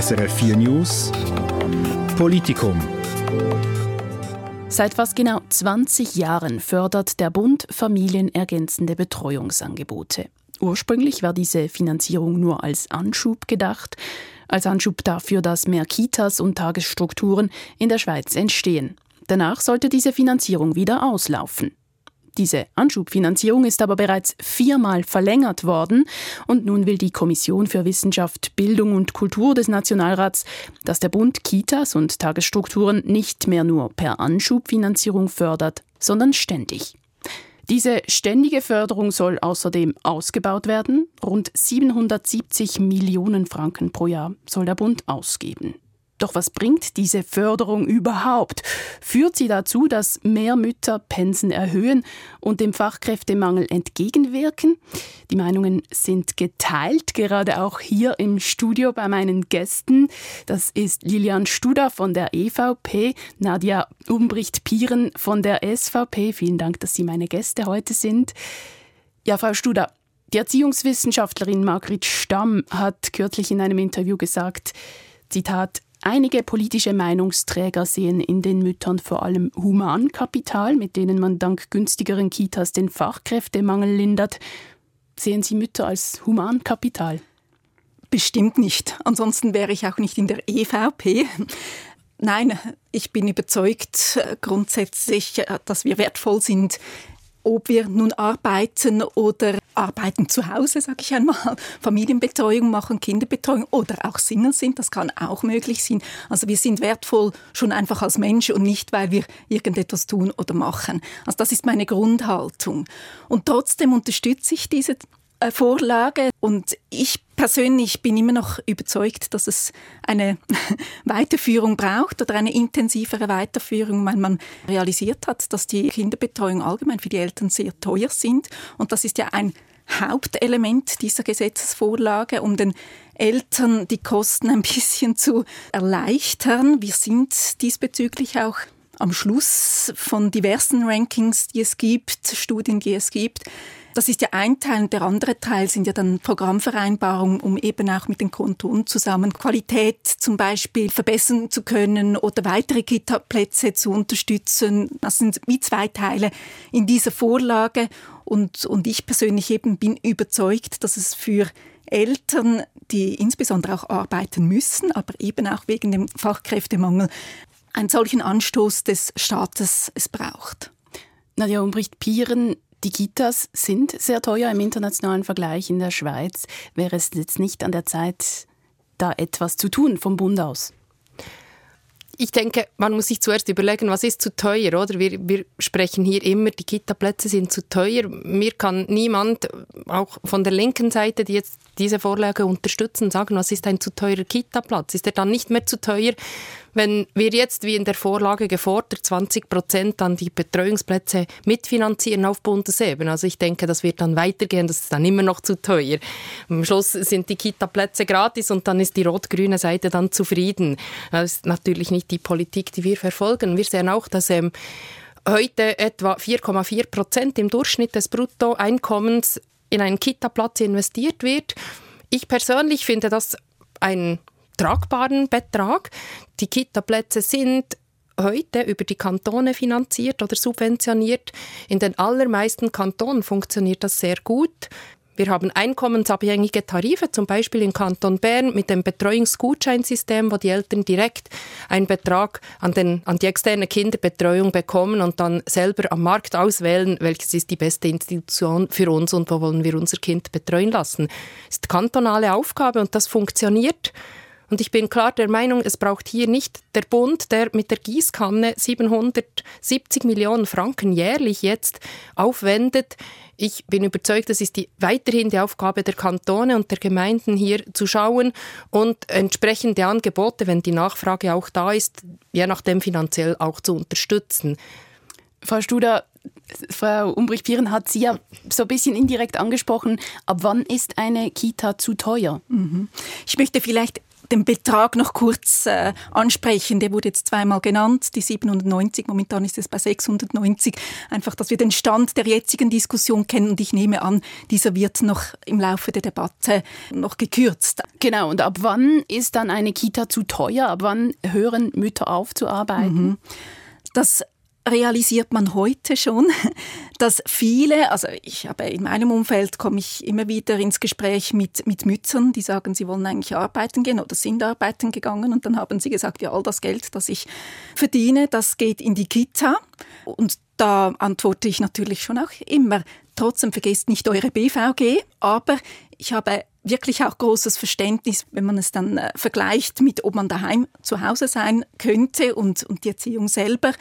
SRF 4 News Politikum. Seit fast genau 20 Jahren fördert der Bund familienergänzende Betreuungsangebote. Ursprünglich war diese Finanzierung nur als Anschub gedacht, als Anschub dafür, dass mehr Kitas und Tagesstrukturen in der Schweiz entstehen. Danach sollte diese Finanzierung wieder auslaufen. Diese Anschubfinanzierung ist aber bereits viermal verlängert worden und nun will die Kommission für Wissenschaft, Bildung und Kultur des Nationalrats, dass der Bund Kitas und Tagesstrukturen nicht mehr nur per Anschubfinanzierung fördert, sondern ständig. Diese ständige Förderung soll außerdem ausgebaut werden. Rund 770 Millionen Franken pro Jahr soll der Bund ausgeben. Doch was bringt diese Förderung überhaupt? Führt sie dazu, dass mehr Mütter Pensen erhöhen und dem Fachkräftemangel entgegenwirken? Die Meinungen sind geteilt, gerade auch hier im Studio bei meinen Gästen. Das ist Lilian Studer von der EVP, Nadja Umbricht-Pieren von der SVP. Vielen Dank, dass Sie meine Gäste heute sind. Ja, Frau Studer, die Erziehungswissenschaftlerin Margrit Stamm hat kürzlich in einem Interview gesagt, Zitat, Einige politische Meinungsträger sehen in den Müttern vor allem Humankapital, mit denen man dank günstigeren Kitas den Fachkräftemangel lindert. Sehen Sie Mütter als Humankapital? Bestimmt nicht. Ansonsten wäre ich auch nicht in der EVP. Nein, ich bin überzeugt äh, grundsätzlich, äh, dass wir wertvoll sind, ob wir nun arbeiten oder arbeiten zu Hause, sage ich einmal, Familienbetreuung machen, Kinderbetreuung oder auch Single sind, das kann auch möglich sein. Also wir sind wertvoll schon einfach als Mensch und nicht, weil wir irgendetwas tun oder machen. Also das ist meine Grundhaltung. Und trotzdem unterstütze ich diese Vorlage und ich persönlich bin immer noch überzeugt, dass es eine Weiterführung braucht oder eine intensivere Weiterführung, weil man realisiert hat, dass die Kinderbetreuung allgemein für die Eltern sehr teuer sind und das ist ja ein Hauptelement dieser Gesetzesvorlage, um den Eltern die Kosten ein bisschen zu erleichtern. Wir sind diesbezüglich auch am Schluss von diversen Rankings, die es gibt, Studien, die es gibt, das ist ja ein Teil und der andere Teil sind ja dann Programmvereinbarungen, um eben auch mit den Kantonen zusammen Qualität zum Beispiel verbessern zu können oder weitere Kita-Plätze zu unterstützen. Das sind wie zwei Teile in dieser Vorlage und, und ich persönlich eben bin überzeugt, dass es für Eltern, die insbesondere auch arbeiten müssen, aber eben auch wegen dem Fachkräftemangel, einen solchen Anstoß des Staates es braucht. Nadja Umbricht-Pieren, die Kitas sind sehr teuer im internationalen Vergleich in der Schweiz. Wäre es jetzt nicht an der Zeit, da etwas zu tun vom Bund aus? ich denke, man muss sich zuerst überlegen, was ist zu teuer, oder? Wir, wir sprechen hier immer, die Kita-Plätze sind zu teuer. Mir kann niemand, auch von der linken Seite, die jetzt diese Vorlage unterstützen, sagen, was ist ein zu teurer Kita-Platz? Ist er dann nicht mehr zu teuer, wenn wir jetzt, wie in der Vorlage gefordert, 20 Prozent an die Betreuungsplätze mitfinanzieren auf Bundesebene? Also ich denke, das wird dann weitergehen, das ist dann immer noch zu teuer. Am Schluss sind die Kita-Plätze gratis und dann ist die rot-grüne Seite dann zufrieden. Das ist natürlich nicht die Politik, die wir verfolgen. Wir sehen auch, dass ähm, heute etwa 4,4 Prozent im Durchschnitt des Bruttoeinkommens in einen Kita-Platz investiert wird. Ich persönlich finde das ein tragbaren Betrag. Die Kita-Plätze sind heute über die Kantone finanziert oder subventioniert. In den allermeisten Kantonen funktioniert das sehr gut. Wir haben einkommensabhängige Tarife, zum Beispiel im Kanton Bern mit dem Betreuungsgutscheinsystem, wo die Eltern direkt einen Betrag an, den, an die externe Kinderbetreuung bekommen und dann selber am Markt auswählen, welches ist die beste Institution für uns und wo wollen wir unser Kind betreuen lassen. Das ist kantonale Aufgabe und das funktioniert. Und ich bin klar der Meinung, es braucht hier nicht der Bund, der mit der Gießkanne 770 Millionen Franken jährlich jetzt aufwendet. Ich bin überzeugt, das ist die, weiterhin die Aufgabe der Kantone und der Gemeinden hier zu schauen und entsprechende Angebote, wenn die Nachfrage auch da ist, je nachdem finanziell auch zu unterstützen. Frau Studer, Frau Umbrich-Pieren hat Sie ja so ein bisschen indirekt angesprochen. Ab wann ist eine Kita zu teuer? Mhm. Ich möchte vielleicht den Betrag noch kurz äh, ansprechen. Der wurde jetzt zweimal genannt, die 790, momentan ist es bei 690. Einfach, dass wir den Stand der jetzigen Diskussion kennen und ich nehme an, dieser wird noch im Laufe der Debatte noch gekürzt. Genau, und ab wann ist dann eine Kita zu teuer? Ab wann hören Mütter auf zu arbeiten? Mhm. Das realisiert man heute schon, dass viele, also ich habe in meinem Umfeld komme ich immer wieder ins Gespräch mit, mit Müttern, die sagen, sie wollen eigentlich arbeiten gehen oder sind arbeiten gegangen. Und dann haben sie gesagt, ja, all das Geld, das ich verdiene, das geht in die Kita. Und da antworte ich natürlich schon auch immer, trotzdem vergesst nicht eure BVG, aber ich habe wirklich auch großes Verständnis, wenn man es dann äh, vergleicht mit, ob man daheim zu Hause sein könnte und, und die Erziehung selber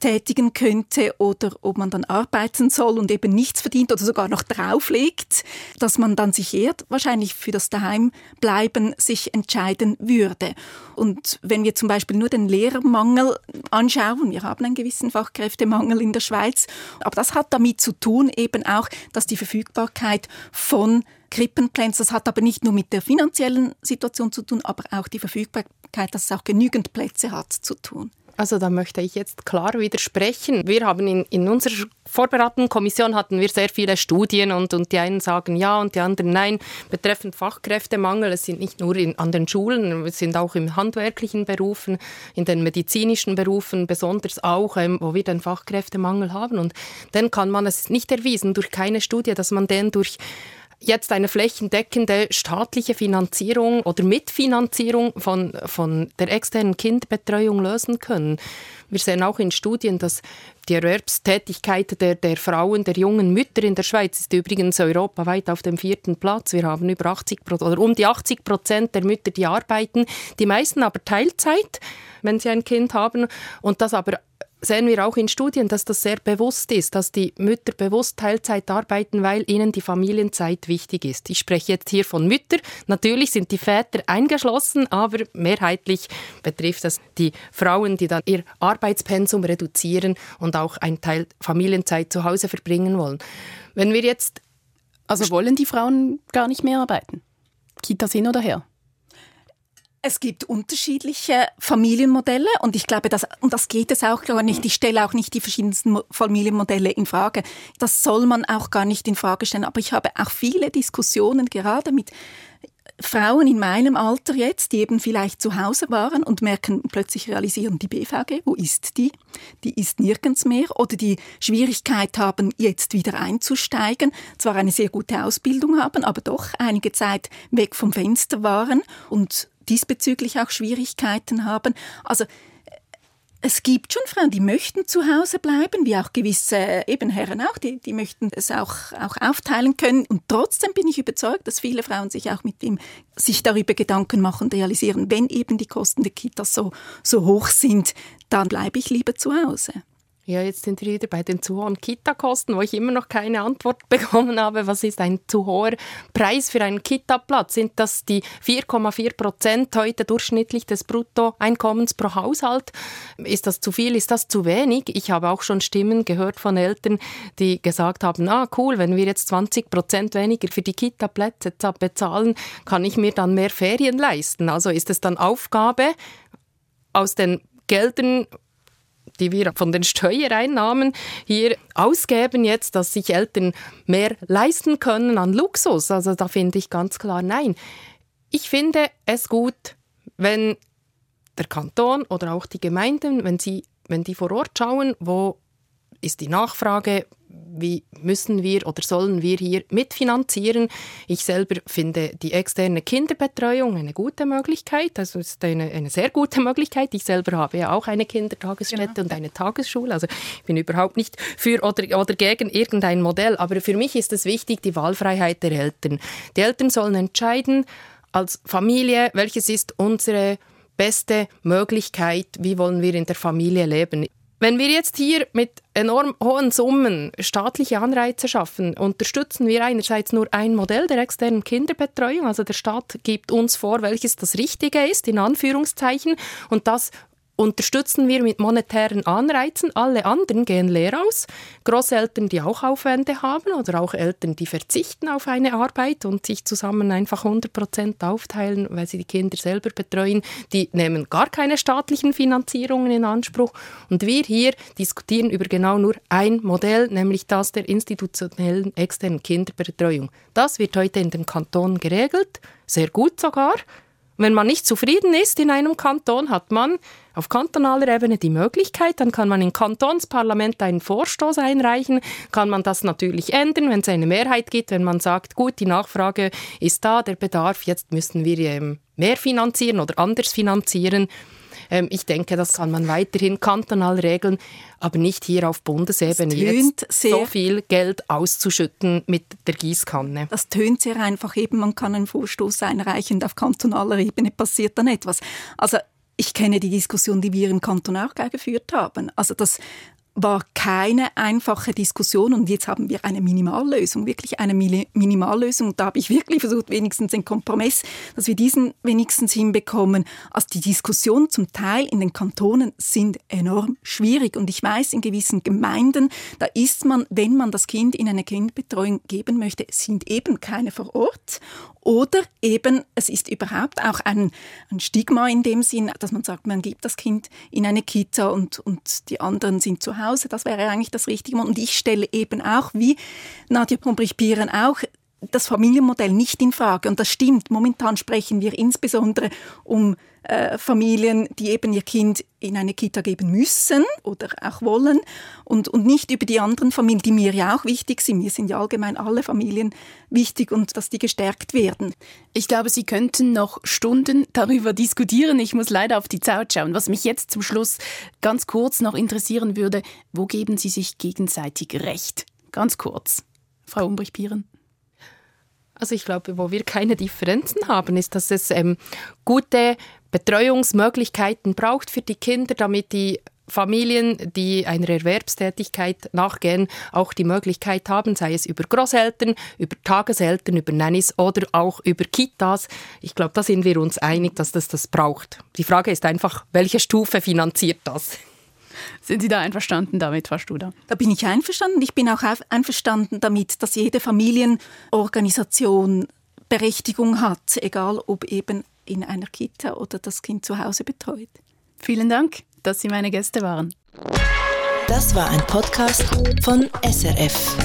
tätigen könnte oder ob man dann arbeiten soll und eben nichts verdient oder sogar noch drauflegt, dass man dann sich eher wahrscheinlich für das Daheimbleiben sich entscheiden würde. Und wenn wir zum Beispiel nur den Lehrermangel anschauen, wir haben einen gewissen Fachkräftemangel in der Schweiz, aber das hat damit zu tun eben auch, dass die Verfügbarkeit von Krippenplätze. Das hat aber nicht nur mit der finanziellen Situation zu tun, aber auch die Verfügbarkeit, dass es auch genügend Plätze hat, zu tun. Also da möchte ich jetzt klar widersprechen. Wir haben in, in unserer vorbereitenden Kommission hatten wir sehr viele Studien und, und die einen sagen ja und die anderen nein. Betreffend Fachkräftemangel, es sind nicht nur in, an den Schulen, es sind auch in handwerklichen Berufen, in den medizinischen Berufen besonders auch, ähm, wo wir den Fachkräftemangel haben. Und dann kann man es nicht erwiesen durch keine Studie, dass man den durch jetzt eine flächendeckende staatliche Finanzierung oder Mitfinanzierung von, von der externen Kindbetreuung lösen können. Wir sehen auch in Studien, dass die Erwerbstätigkeit der, der Frauen, der jungen Mütter in der Schweiz ist übrigens europaweit auf dem vierten Platz. Wir haben über 80 oder um die 80 Prozent der Mütter, die arbeiten, die meisten aber Teilzeit, wenn sie ein Kind haben und das aber sehen wir auch in Studien, dass das sehr bewusst ist, dass die Mütter bewusst Teilzeit arbeiten, weil ihnen die Familienzeit wichtig ist. Ich spreche jetzt hier von Müttern. Natürlich sind die Väter eingeschlossen, aber mehrheitlich betrifft das die Frauen, die dann ihr Arbeitspensum reduzieren und auch einen Teil Familienzeit zu Hause verbringen wollen. Wenn wir jetzt also wollen die Frauen gar nicht mehr arbeiten? Kitas hin oder her? Es gibt unterschiedliche Familienmodelle und ich glaube, das, und das geht es auch gar nicht. Ich stelle auch nicht die verschiedensten Familienmodelle in Frage. Das soll man auch gar nicht in Frage stellen. Aber ich habe auch viele Diskussionen gerade mit Frauen in meinem Alter jetzt, die eben vielleicht zu Hause waren und merken, plötzlich realisieren die BVG, wo ist die? Die ist nirgends mehr oder die Schwierigkeit haben, jetzt wieder einzusteigen, zwar eine sehr gute Ausbildung haben, aber doch einige Zeit weg vom Fenster waren und diesbezüglich auch Schwierigkeiten haben. Also es gibt schon Frauen, die möchten zu Hause bleiben, wie auch gewisse eben Herren auch, die, die möchten es auch, auch aufteilen können. Und trotzdem bin ich überzeugt, dass viele Frauen sich auch mit dem, sich darüber Gedanken machen, realisieren, wenn eben die Kosten der Kitas so, so hoch sind, dann bleibe ich lieber zu Hause. Ja, jetzt sind wir wieder bei den zu hohen Kita-Kosten, wo ich immer noch keine Antwort bekommen habe. Was ist ein zu hoher Preis für einen Kita-Platz? Sind das die 4,4 Prozent heute durchschnittlich des Bruttoeinkommens pro Haushalt? Ist das zu viel? Ist das zu wenig? Ich habe auch schon Stimmen gehört von Eltern, die gesagt haben, ah cool, wenn wir jetzt 20 Prozent weniger für die Kita-Plätze bezahlen, kann ich mir dann mehr Ferien leisten. Also ist es dann Aufgabe aus den Geldern die wir von den Steuereinnahmen hier ausgeben jetzt, dass sich Eltern mehr leisten können an Luxus. Also da finde ich ganz klar nein. Ich finde es gut, wenn der Kanton oder auch die Gemeinden, wenn sie wenn die vor Ort schauen, wo ist die Nachfrage, wie müssen wir oder sollen wir hier mitfinanzieren. Ich selber finde die externe Kinderbetreuung eine gute Möglichkeit, also ist eine, eine sehr gute Möglichkeit. Ich selber habe ja auch eine Kindertagesstätte genau. und eine Tagesschule, also ich bin überhaupt nicht für oder, oder gegen irgendein Modell, aber für mich ist es wichtig, die Wahlfreiheit der Eltern. Die Eltern sollen entscheiden, als Familie, welches ist unsere beste Möglichkeit, wie wollen wir in der Familie leben. Wenn wir jetzt hier mit enorm hohen Summen staatliche Anreize schaffen, unterstützen wir einerseits nur ein Modell der externen Kinderbetreuung, also der Staat gibt uns vor, welches das Richtige ist, in Anführungszeichen, und das unterstützen wir mit monetären Anreizen. Alle anderen gehen leer aus. Großeltern, die auch Aufwände haben oder auch Eltern, die verzichten auf eine Arbeit und sich zusammen einfach 100 Prozent aufteilen, weil sie die Kinder selber betreuen, die nehmen gar keine staatlichen Finanzierungen in Anspruch. Und wir hier diskutieren über genau nur ein Modell, nämlich das der institutionellen externen Kinderbetreuung. Das wird heute in den Kantonen geregelt, sehr gut sogar. Wenn man nicht zufrieden ist in einem Kanton, hat man auf kantonaler Ebene die Möglichkeit, dann kann man im Kantonsparlament einen Vorstoß einreichen, kann man das natürlich ändern, wenn es eine Mehrheit gibt, wenn man sagt, gut, die Nachfrage ist da, der Bedarf, jetzt müssen wir ähm, mehr finanzieren oder anders finanzieren. Ähm, ich denke, das kann man weiterhin kantonal regeln, aber nicht hier auf Bundesebene jetzt so viel Geld auszuschütten mit der Gießkanne. Das tönt sehr einfach eben, man kann einen Vorstoß einreichen auf kantonaler Ebene passiert dann etwas. Also ich kenne die Diskussion, die wir im Kanton auch geführt haben. Also das war keine einfache Diskussion und jetzt haben wir eine Minimallösung, wirklich eine Minimallösung. Und da habe ich wirklich versucht, wenigstens den Kompromiss, dass wir diesen wenigstens hinbekommen. Also die Diskussionen zum Teil in den Kantonen sind enorm schwierig und ich weiß, in gewissen Gemeinden, da ist man, wenn man das Kind in eine Kindbetreuung geben möchte, sind eben keine vor Ort oder eben, es ist überhaupt auch ein, ein, Stigma in dem Sinn, dass man sagt, man gibt das Kind in eine Kita und, und die anderen sind zu Hause. Das wäre eigentlich das Richtige. Und ich stelle eben auch, wie Nadja Pombrich-Bieren auch, das Familienmodell nicht in Frage. Und das stimmt. Momentan sprechen wir insbesondere um äh, Familien, die eben ihr Kind in eine Kita geben müssen oder auch wollen und, und nicht über die anderen Familien, die mir ja auch wichtig sind. Mir sind ja allgemein alle Familien wichtig und dass die gestärkt werden. Ich glaube, Sie könnten noch Stunden darüber diskutieren. Ich muss leider auf die Zeit schauen. Was mich jetzt zum Schluss ganz kurz noch interessieren würde, wo geben Sie sich gegenseitig recht? Ganz kurz. Frau Umbrich-Pieren. Also ich glaube, wo wir keine Differenzen haben, ist, dass es ähm, gute Betreuungsmöglichkeiten braucht für die Kinder, damit die Familien, die einer Erwerbstätigkeit nachgehen, auch die Möglichkeit haben, sei es über Großeltern, über Tageseltern, über Nannies oder auch über Kitas. Ich glaube, da sind wir uns einig, dass das das braucht. Die Frage ist einfach, welche Stufe finanziert das? Sind Sie da einverstanden damit, Frau Studer? Da bin ich einverstanden. Ich bin auch einverstanden damit, dass jede Familienorganisation Berechtigung hat, egal ob eben in einer Kita oder das Kind zu Hause betreut. Vielen Dank, dass Sie meine Gäste waren. Das war ein Podcast von SRF.